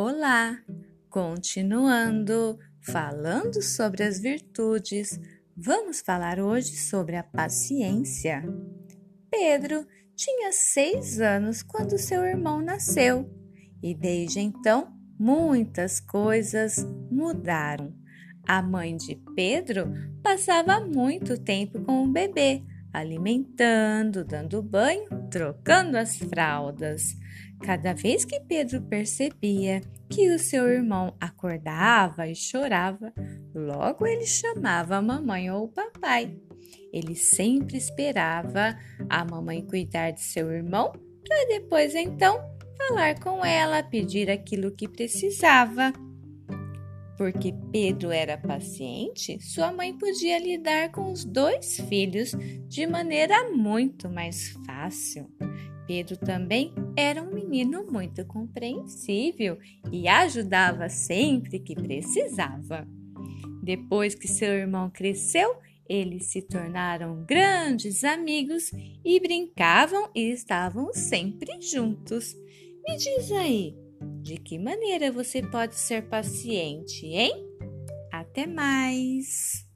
Olá! Continuando falando sobre as virtudes, vamos falar hoje sobre a paciência. Pedro tinha seis anos quando seu irmão nasceu e desde então muitas coisas mudaram. A mãe de Pedro passava muito tempo com o bebê, alimentando, dando banho, trocando as fraldas. Cada vez que Pedro percebia que o seu irmão acordava e chorava, logo ele chamava a mamãe ou o papai. Ele sempre esperava a mamãe cuidar de seu irmão para depois então falar com ela, pedir aquilo que precisava. Porque Pedro era paciente, sua mãe podia lidar com os dois filhos de maneira muito mais fácil. Pedro também era um menino muito compreensível e ajudava sempre que precisava. Depois que seu irmão cresceu, eles se tornaram grandes amigos e brincavam e estavam sempre juntos. Me diz aí, de que maneira você pode ser paciente, hein? Até mais!